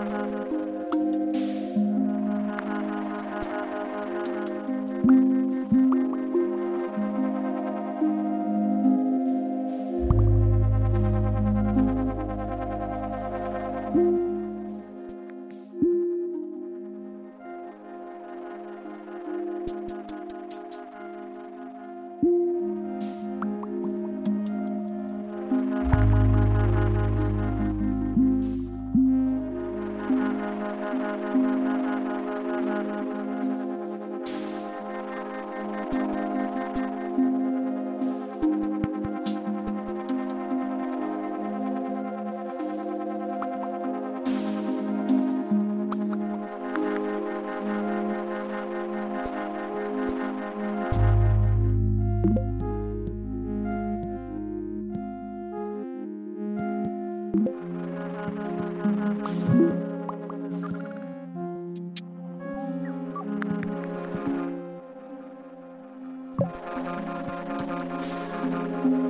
Uh-huh. Thank you.